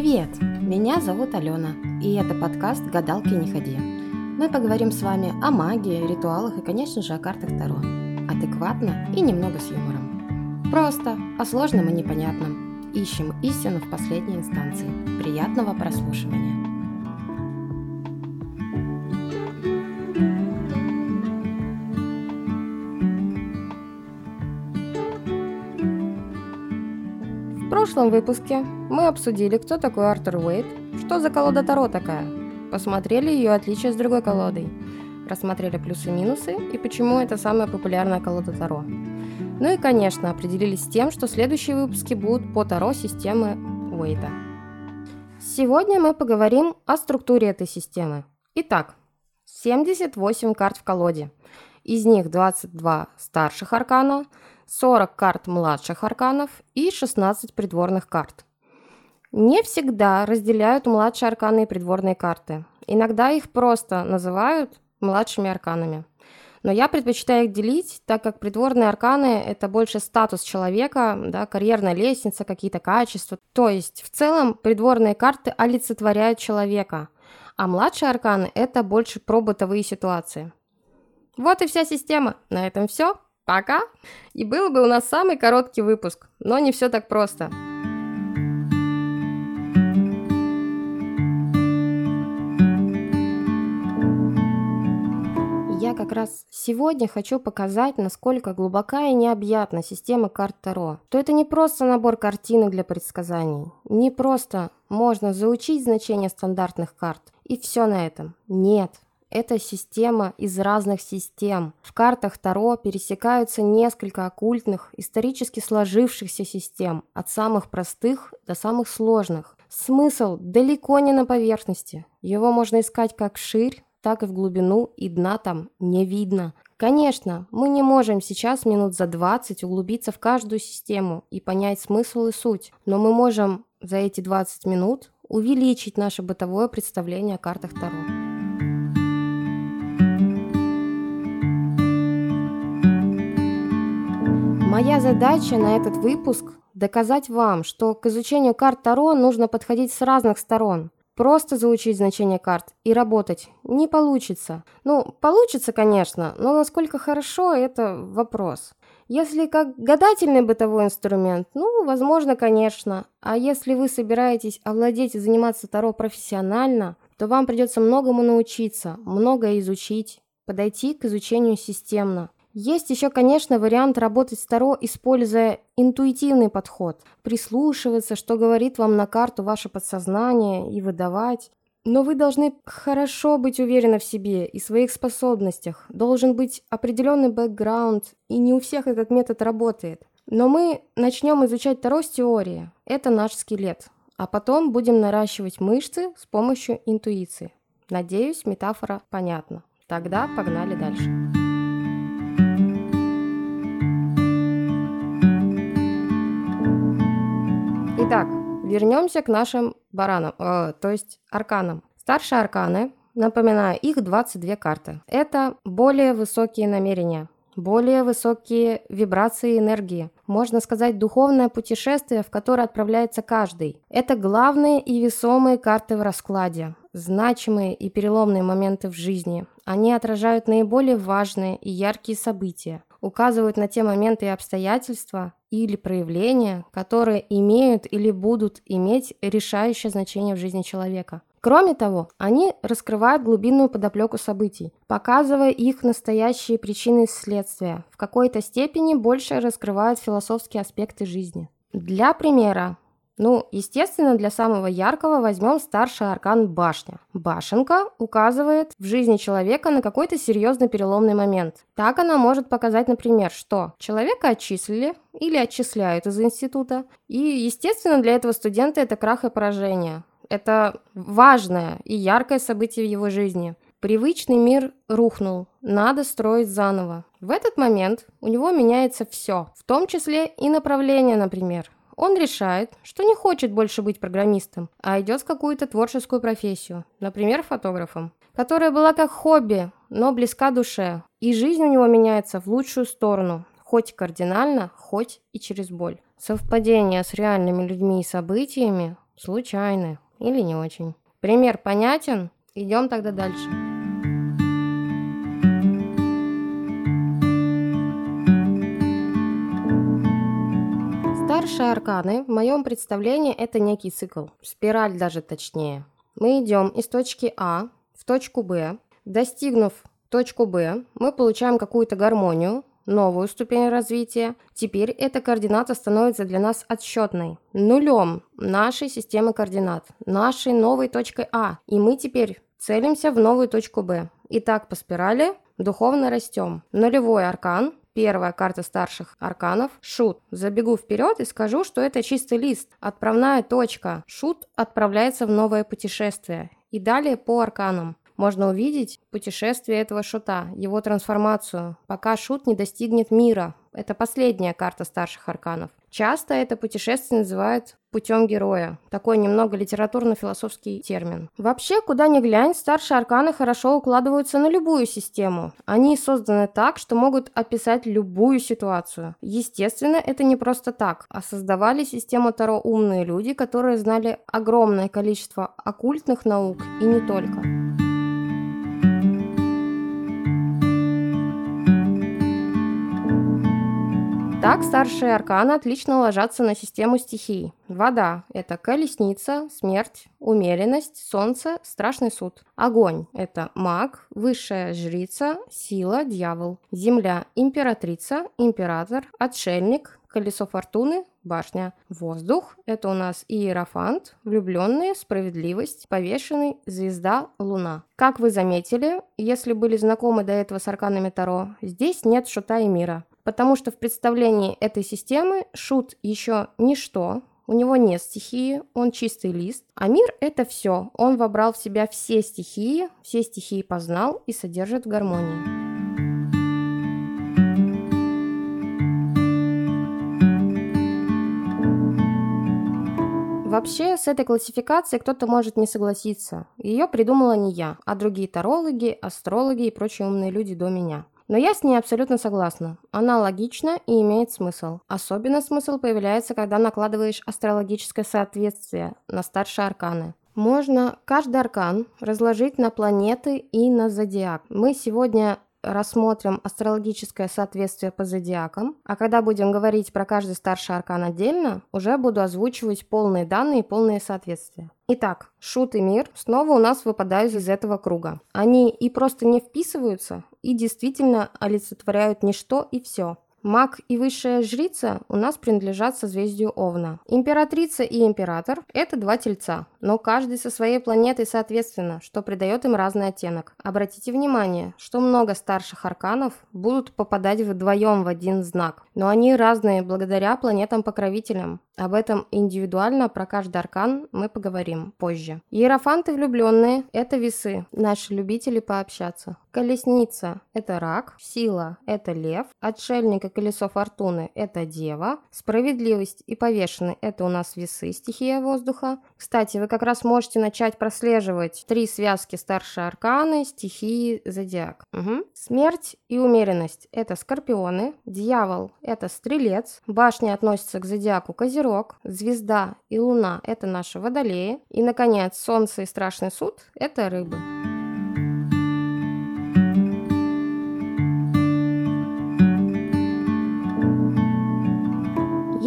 Привет! Меня зовут Алена, и это подкаст «Гадалки не ходи». Мы поговорим с вами о магии, ритуалах и, конечно же, о картах Таро. Адекватно и немного с юмором. Просто, о сложном и непонятном. Ищем истину в последней инстанции. Приятного прослушивания! Прошлом выпуске мы обсудили, кто такой Артур Уэйт, что за колода Таро такая, посмотрели ее отличия с другой колодой, рассмотрели плюсы-минусы и почему это самая популярная колода Таро. Ну и, конечно, определились с тем, что следующие выпуски будут по Таро системы Уэйта. Сегодня мы поговорим о структуре этой системы. Итак, 78 карт в колоде. Из них 22 старших аркана – 40 карт младших арканов и 16 придворных карт. Не всегда разделяют младшие арканы и придворные карты. Иногда их просто называют младшими арканами. Но я предпочитаю их делить, так как придворные арканы – это больше статус человека, да, карьерная лестница, какие-то качества. То есть, в целом, придворные карты олицетворяют человека, а младшие арканы – это больше про бытовые ситуации. Вот и вся система. На этом все. Пока. И был бы у нас самый короткий выпуск, но не все так просто. Я как раз сегодня хочу показать, насколько глубока и необъятна система карт Таро. То это не просто набор картинок для предсказаний, не просто можно заучить значение стандартных карт и все на этом. Нет, это система из разных систем. В картах Таро пересекаются несколько оккультных, исторически сложившихся систем, от самых простых до самых сложных. Смысл далеко не на поверхности. Его можно искать как вширь, так и в глубину, и дна там не видно. Конечно, мы не можем сейчас минут за 20 углубиться в каждую систему и понять смысл и суть, но мы можем за эти 20 минут увеличить наше бытовое представление о картах Таро. Моя задача на этот выпуск – доказать вам, что к изучению карт Таро нужно подходить с разных сторон. Просто заучить значение карт и работать не получится. Ну, получится, конечно, но насколько хорошо – это вопрос. Если как гадательный бытовой инструмент, ну, возможно, конечно. А если вы собираетесь овладеть и заниматься Таро профессионально, то вам придется многому научиться, многое изучить, подойти к изучению системно. Есть еще, конечно, вариант работать с Таро, используя интуитивный подход. Прислушиваться, что говорит вам на карту ваше подсознание и выдавать. Но вы должны хорошо быть уверены в себе и своих способностях. Должен быть определенный бэкграунд, и не у всех этот метод работает. Но мы начнем изучать Таро с теории. Это наш скелет. А потом будем наращивать мышцы с помощью интуиции. Надеюсь, метафора понятна. Тогда погнали дальше. Итак, вернемся к нашим баранам, э, то есть арканам. Старшие арканы, напоминаю, их 22 карты. Это более высокие намерения, более высокие вибрации энергии. Можно сказать, духовное путешествие, в которое отправляется каждый. Это главные и весомые карты в раскладе. Значимые и переломные моменты в жизни. Они отражают наиболее важные и яркие события указывают на те моменты и обстоятельства или проявления, которые имеют или будут иметь решающее значение в жизни человека. Кроме того, они раскрывают глубинную подоплеку событий, показывая их настоящие причины и следствия, в какой-то степени больше раскрывают философские аспекты жизни. Для примера, ну, естественно, для самого яркого возьмем старший аркан башня. Башенка указывает в жизни человека на какой-то серьезный переломный момент. Так она может показать, например, что человека отчислили или отчисляют из института. И, естественно, для этого студента это крах и поражение. Это важное и яркое событие в его жизни. Привычный мир рухнул, надо строить заново. В этот момент у него меняется все, в том числе и направление, например он решает, что не хочет больше быть программистом, а идет в какую-то творческую профессию, например, фотографом, которая была как хобби, но близка душе. И жизнь у него меняется в лучшую сторону, хоть кардинально, хоть и через боль. Совпадение с реальными людьми и событиями случайны или не очень. Пример понятен? Идем тогда дальше. Старшие арканы, в моем представлении, это некий цикл, спираль даже точнее. Мы идем из точки А в точку Б. Достигнув точку Б, мы получаем какую-то гармонию, новую ступень развития. Теперь эта координата становится для нас отсчетной, нулем нашей системы координат, нашей новой точкой А. И мы теперь целимся в новую точку Б. И так по спирали духовно растем. Нулевой аркан, первая карта старших арканов – шут. Забегу вперед и скажу, что это чистый лист, отправная точка. Шут отправляется в новое путешествие. И далее по арканам можно увидеть путешествие этого шута, его трансформацию, пока шут не достигнет мира. Это последняя карта старших арканов. Часто это путешествие называют путем героя. Такой немного литературно-философский термин. Вообще, куда ни глянь, старшие арканы хорошо укладываются на любую систему. Они созданы так, что могут описать любую ситуацию. Естественно, это не просто так, а создавали систему Таро умные люди, которые знали огромное количество оккультных наук и не только. Так старшие арканы отлично ложатся на систему стихий. Вода – это колесница, смерть, умеренность, солнце, страшный суд. Огонь – это маг, высшая жрица, сила, дьявол. Земля – императрица, император, отшельник, колесо фортуны, башня. Воздух – это у нас иерофант, влюбленные, справедливость, повешенный, звезда, луна. Как вы заметили, если были знакомы до этого с арканами Таро, здесь нет шута и мира потому что в представлении этой системы шут еще ничто, у него нет стихии, он чистый лист, а мир – это все. Он вобрал в себя все стихии, все стихии познал и содержит в гармонии. Вообще, с этой классификацией кто-то может не согласиться. Ее придумала не я, а другие тарологи, астрологи и прочие умные люди до меня. Но я с ней абсолютно согласна. Она логична и имеет смысл. Особенно смысл появляется, когда накладываешь астрологическое соответствие на старшие арканы. Можно каждый аркан разложить на планеты и на зодиак. Мы сегодня рассмотрим астрологическое соответствие по зодиакам, а когда будем говорить про каждый старший аркан отдельно, уже буду озвучивать полные данные и полные соответствия. Итак, шут и мир снова у нас выпадают из этого круга. Они и просто не вписываются, и действительно олицетворяют ничто и все. Маг и высшая жрица у нас принадлежат созвездию Овна. Императрица и император – это два тельца, но каждый со своей планетой соответственно, что придает им разный оттенок. Обратите внимание, что много старших арканов будут попадать вдвоем в один знак, но они разные благодаря планетам-покровителям. Об этом индивидуально про каждый аркан мы поговорим позже. Иерофанты влюбленные – это весы, наши любители пообщаться. Колесница – это рак, сила – это лев, отшельник и колесо фортуны – это дева, справедливость и повешенный – это у нас весы, стихия воздуха. Кстати, вы как раз можете начать прослеживать три связки старшие арканы, стихии, зодиак. Угу. Смерть и умеренность – это скорпионы, дьявол – это стрелец, башня относится к зодиаку козерог, звезда и луна – это наши водолеи, и, наконец, солнце и страшный суд – это рыбы.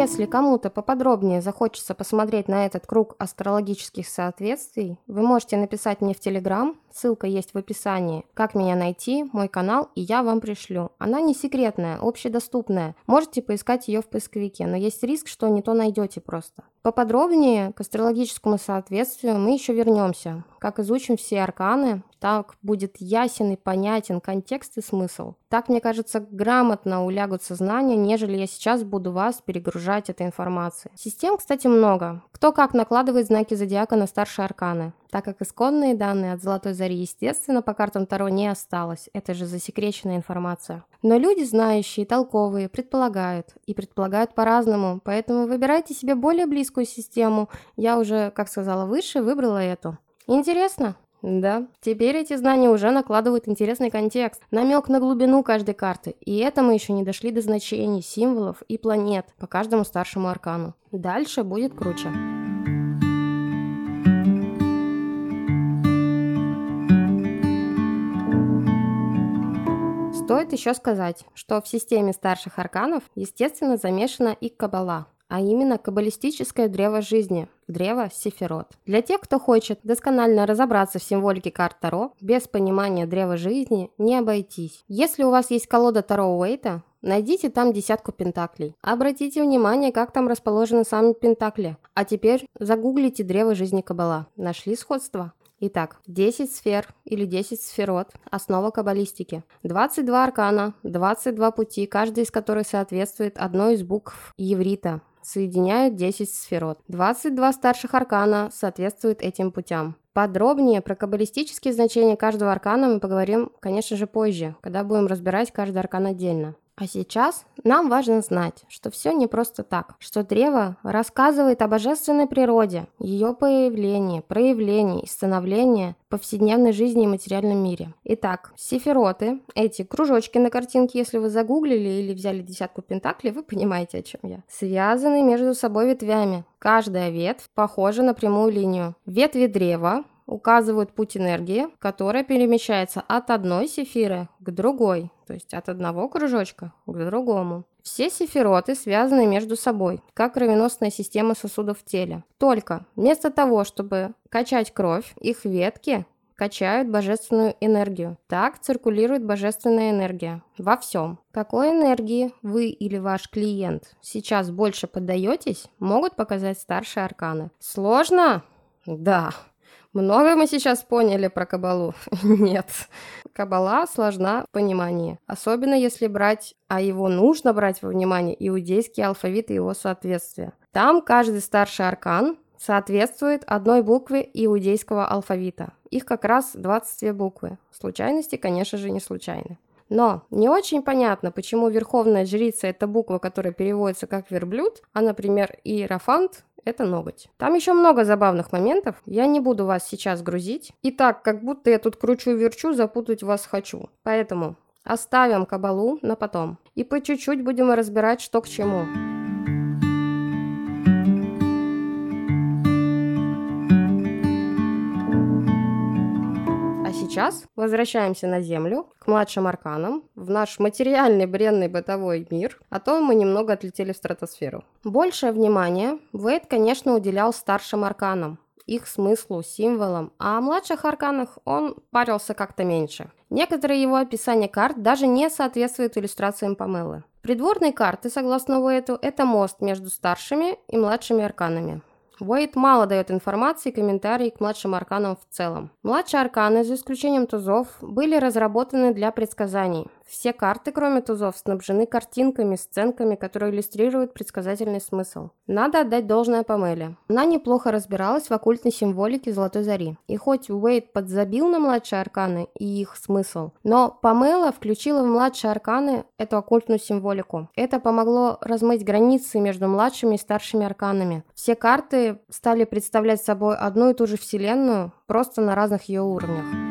Если кому-то поподробнее захочется посмотреть на этот круг астрологических соответствий, вы можете написать мне в Телеграм, ссылка есть в описании, как меня найти, мой канал, и я вам пришлю. Она не секретная, общедоступная. Можете поискать ее в поисковике, но есть риск, что не то найдете просто. Поподробнее к астрологическому соответствию мы еще вернемся. Как изучим все арканы, так будет ясен и понятен контекст и смысл. Так, мне кажется, грамотно улягут сознание, нежели я сейчас буду вас перегружать этой информацией. Систем, кстати, много. Кто как накладывает знаки зодиака на старшие арканы так как исконные данные от Золотой Зари, естественно, по картам Таро не осталось, это же засекреченная информация. Но люди, знающие, толковые, предполагают, и предполагают по-разному, поэтому выбирайте себе более близкую систему. Я уже, как сказала выше, выбрала эту. Интересно? Да, теперь эти знания уже накладывают интересный контекст, намек на глубину каждой карты, и это мы еще не дошли до значений, символов и планет по каждому старшему аркану. Дальше будет круче. Стоит еще сказать, что в системе старших арканов, естественно, замешана и кабала, а именно каббалистическое древо жизни, древо Сефирот. Для тех, кто хочет досконально разобраться в символике карт Таро, без понимания древа жизни не обойтись. Если у вас есть колода Таро Уэйта, найдите там десятку пентаклей. Обратите внимание, как там расположены сами пентакли. А теперь загуглите древо жизни Каббала. Нашли сходство? Итак, 10 сфер или 10 сферот – основа каббалистики. 22 аркана, 22 пути, каждый из которых соответствует одной из букв еврита, соединяют 10 сферот. 22 старших аркана соответствуют этим путям. Подробнее про каббалистические значения каждого аркана мы поговорим, конечно же, позже, когда будем разбирать каждый аркан отдельно. А сейчас нам важно знать, что все не просто так, что древо рассказывает о божественной природе, ее появлении, проявлении и становлении повседневной жизни и материальном мире. Итак, сифироты, эти кружочки на картинке, если вы загуглили или взяли десятку пентаклей, вы понимаете, о чем я. Связаны между собой ветвями. Каждая ветвь похожа на прямую линию. Ветви древа указывают путь энергии, которая перемещается от одной сефиры к другой, то есть от одного кружочка к другому. Все сефироты связаны между собой, как кровеносная система сосудов в теле. Только вместо того, чтобы качать кровь, их ветки качают божественную энергию. Так циркулирует божественная энергия во всем. Какой энергии вы или ваш клиент сейчас больше поддаетесь, могут показать старшие арканы. Сложно? Да. Много мы сейчас поняли про кабалу? Нет. Кабала сложна в понимании, особенно если брать, а его нужно брать во внимание, иудейский алфавит и его соответствие. Там каждый старший аркан соответствует одной букве иудейского алфавита. Их как раз 22 буквы. Случайности, конечно же, не случайны. Но не очень понятно, почему верховная жрица – это буква, которая переводится как верблюд, а, например, иерофант это ноготь. Там еще много забавных моментов, я не буду вас сейчас грузить. И так, как будто я тут кручу-верчу, запутать вас хочу. Поэтому оставим кабалу на потом. И по чуть-чуть будем разбирать, что к чему. Сейчас возвращаемся на Землю, к младшим арканам, в наш материальный бренный бытовой мир, а то мы немного отлетели в стратосферу. Большее внимание Вейд, конечно, уделял старшим арканам, их смыслу, символам, а о младших арканах он парился как-то меньше. Некоторые его описания карт даже не соответствуют иллюстрациям Памелы. Придворные карты, согласно Уэйту, это мост между старшими и младшими арканами. Уэйт мало дает информации и комментарий к младшим арканам в целом. Младшие арканы, за исключением тузов, были разработаны для предсказаний – все карты, кроме тузов, снабжены картинками, сценками, которые иллюстрируют предсказательный смысл. Надо отдать должное Памеле. Она неплохо разбиралась в оккультной символике Золотой Зари. И хоть Уэйд подзабил на младшие арканы и их смысл, но Памела включила в младшие арканы эту оккультную символику. Это помогло размыть границы между младшими и старшими арканами. Все карты стали представлять собой одну и ту же вселенную, просто на разных ее уровнях.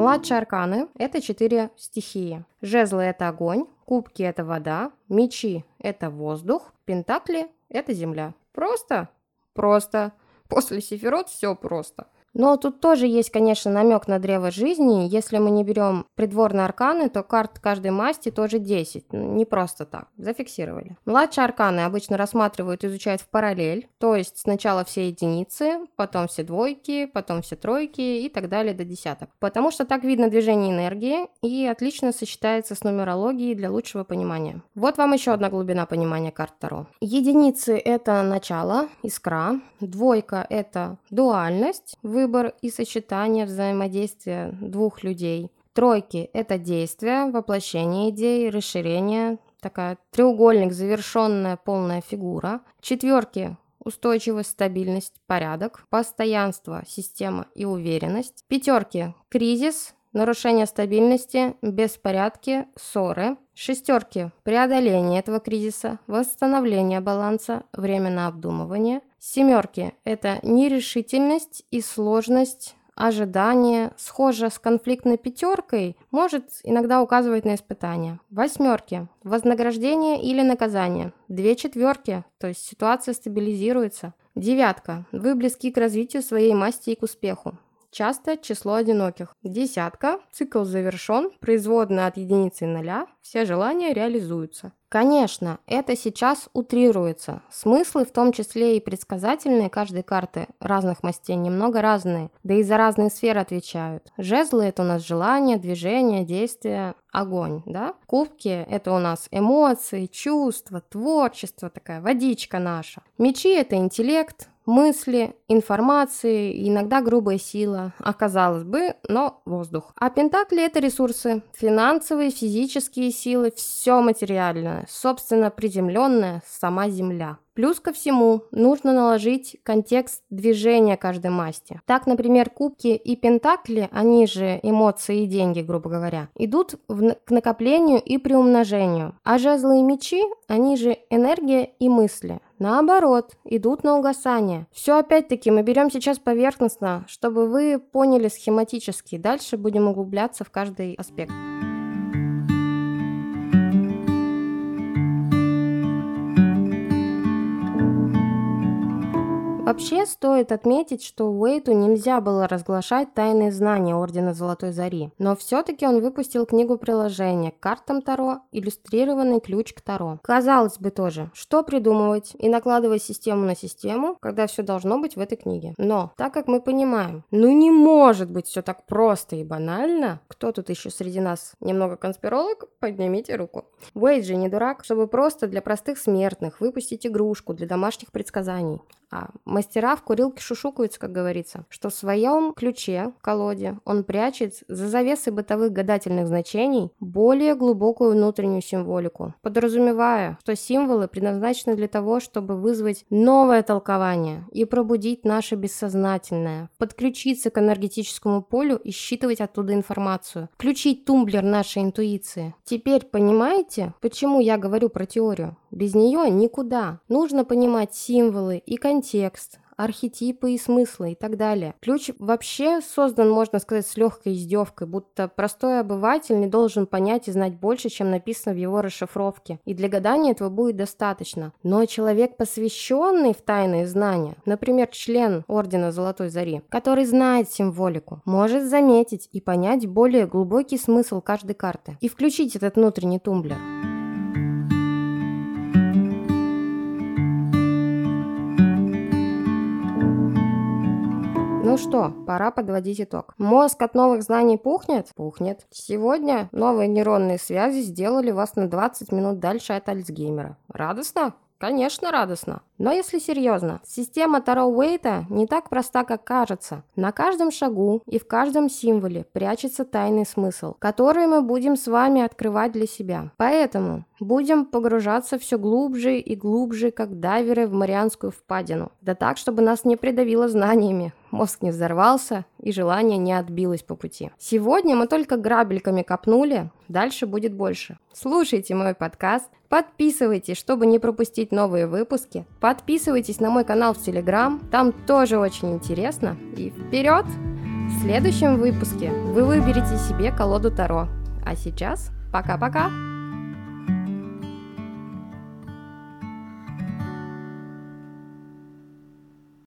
Младшие арканы – это четыре стихии. Жезлы – это огонь, кубки – это вода, мечи – это воздух, пентакли – это земля. Просто? Просто. После сефирот все просто – но тут тоже есть, конечно, намек на древо жизни. Если мы не берем придворные арканы, то карт каждой масти тоже 10. Не просто так. Зафиксировали. Младшие арканы обычно рассматривают, изучают в параллель. То есть сначала все единицы, потом все двойки, потом все тройки и так далее до десяток. Потому что так видно движение энергии и отлично сочетается с нумерологией для лучшего понимания. Вот вам еще одна глубина понимания карт Таро. Единицы – это начало, искра. Двойка – это дуальность, вы выбор и сочетание взаимодействия двух людей. Тройки – это действие, воплощение идеи, расширение, такая треугольник, завершенная полная фигура. Четверки – устойчивость, стабильность, порядок, постоянство, система и уверенность. Пятерки – кризис, нарушение стабильности, беспорядки, ссоры. Шестерки – преодоление этого кризиса, восстановление баланса, время на обдумывание. Семерки – это нерешительность и сложность ожидание, схоже с конфликтной пятеркой, может иногда указывать на испытания. Восьмерки – вознаграждение или наказание. Две четверки, то есть ситуация стабилизируется. Девятка. Вы близки к развитию своей масти и к успеху. Часто число одиноких. Десятка. Цикл завершен. Производная от единицы и нуля. Все желания реализуются. Конечно, это сейчас утрируется. Смыслы, в том числе и предсказательные каждой карты разных мастей, немного разные, да и за разные сферы отвечают. Жезлы – это у нас желание, движение, действие, огонь, да? Кубки – это у нас эмоции, чувства, творчество, такая водичка наша. Мечи – это интеллект, мысли, информации, иногда грубая сила, а казалось бы, но воздух. А пентакли – это ресурсы, финансовые, физические силы, все материальное, собственно, приземленное, сама Земля. Плюс ко всему, нужно наложить контекст движения каждой масти. Так, например, кубки и пентакли, они же эмоции и деньги, грубо говоря, идут в, к накоплению и приумножению. А жезлы и мечи, они же энергия и мысли. Наоборот, идут на угасание. Все опять-таки мы берем сейчас поверхностно, чтобы вы поняли схематически. Дальше будем углубляться в каждый аспект. Вообще стоит отметить, что Уэйту нельзя было разглашать тайные знания Ордена Золотой Зари, но все-таки он выпустил книгу приложения к картам Таро, иллюстрированный ключ к Таро. Казалось бы тоже, что придумывать и накладывать систему на систему, когда все должно быть в этой книге. Но, так как мы понимаем, ну не может быть все так просто и банально, кто тут еще среди нас немного конспиролог, поднимите руку. Уэйт же не дурак, чтобы просто для простых смертных выпустить игрушку для домашних предсказаний. А мастера в курилке шушукаются, как говорится, что в своем ключе, колоде, он прячет за завесой бытовых гадательных значений более глубокую внутреннюю символику, подразумевая, что символы предназначены для того, чтобы вызвать новое толкование и пробудить наше бессознательное, подключиться к энергетическому полю и считывать оттуда информацию, включить тумблер нашей интуиции. Теперь понимаете, почему я говорю про теорию? Без нее никуда. Нужно понимать символы и контекст, архетипы и смыслы и так далее. Ключ вообще создан, можно сказать, с легкой издевкой, будто простой обыватель не должен понять и знать больше, чем написано в его расшифровке. И для гадания этого будет достаточно. Но человек, посвященный в тайные знания, например, член Ордена Золотой Зари, который знает символику, может заметить и понять более глубокий смысл каждой карты и включить этот внутренний тумблер. Ну что, пора подводить итог. Мозг от новых знаний пухнет? Пухнет. Сегодня новые нейронные связи сделали вас на 20 минут дальше от Альцгеймера. Радостно? Конечно, радостно. Но если серьезно, система Таро Уэйта не так проста, как кажется. На каждом шагу и в каждом символе прячется тайный смысл, который мы будем с вами открывать для себя. Поэтому будем погружаться все глубже и глубже, как дайверы в Марианскую впадину. Да так, чтобы нас не придавило знаниями, мозг не взорвался и желание не отбилось по пути. Сегодня мы только грабельками копнули, дальше будет больше. Слушайте мой подкаст, подписывайтесь, чтобы не пропустить новые выпуски, подписывайтесь на мой канал в Телеграм, там тоже очень интересно. И вперед! В следующем выпуске вы выберете себе колоду Таро. А сейчас пока-пока!